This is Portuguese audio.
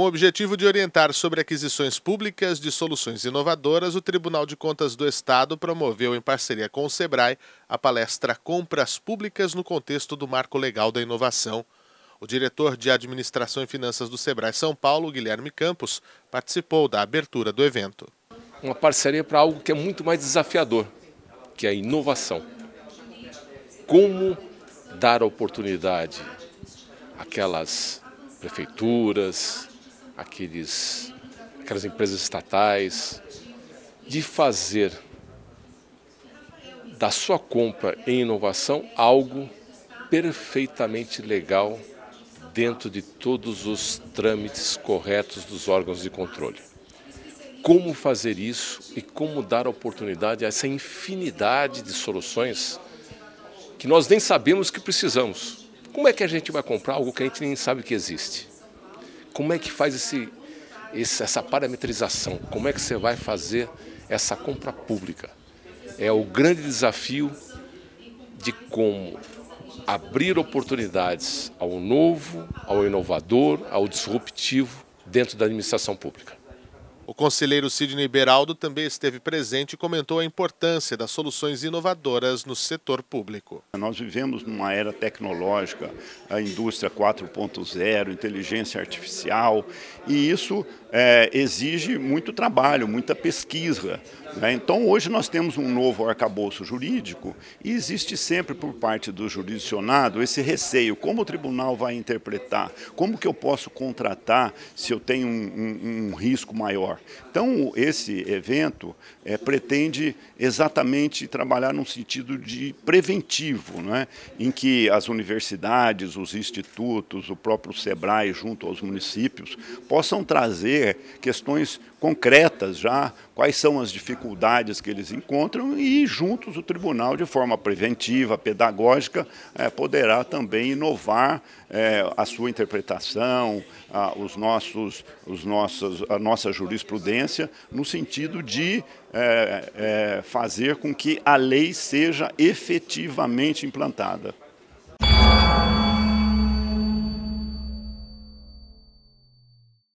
Com o objetivo de orientar sobre aquisições públicas de soluções inovadoras, o Tribunal de Contas do Estado promoveu, em parceria com o SEBRAE, a palestra Compras Públicas no Contexto do Marco Legal da Inovação. O diretor de Administração e Finanças do SEBRAE São Paulo, Guilherme Campos, participou da abertura do evento. Uma parceria para algo que é muito mais desafiador, que é a inovação. Como dar oportunidade àquelas prefeituras, aqueles, aquelas empresas estatais, de fazer da sua compra em inovação algo perfeitamente legal dentro de todos os trâmites corretos dos órgãos de controle. Como fazer isso e como dar oportunidade a essa infinidade de soluções que nós nem sabemos que precisamos. Como é que a gente vai comprar algo que a gente nem sabe que existe? Como é que faz esse, esse, essa parametrização? Como é que você vai fazer essa compra pública? É o grande desafio de como abrir oportunidades ao novo, ao inovador, ao disruptivo dentro da administração pública. O conselheiro Sidney Beraldo também esteve presente e comentou a importância das soluções inovadoras no setor público. Nós vivemos numa era tecnológica, a indústria 4.0, inteligência artificial, e isso é, exige muito trabalho, muita pesquisa. Né? Então, hoje nós temos um novo arcabouço jurídico e existe sempre por parte do jurisdicionado esse receio: como o tribunal vai interpretar, como que eu posso contratar se eu tenho um, um, um risco maior. Então, esse evento é, pretende exatamente trabalhar num sentido de preventivo, não é? em que as universidades, os institutos, o próprio SEBRAE, junto aos municípios, possam trazer questões concretas já, quais são as dificuldades que eles encontram e juntos o tribunal, de forma preventiva, pedagógica, é, poderá também inovar é, a sua interpretação, a, os nossos, os nossos, a nossa jurisprudência, no sentido de é, é, fazer com que a lei seja efetivamente implantada.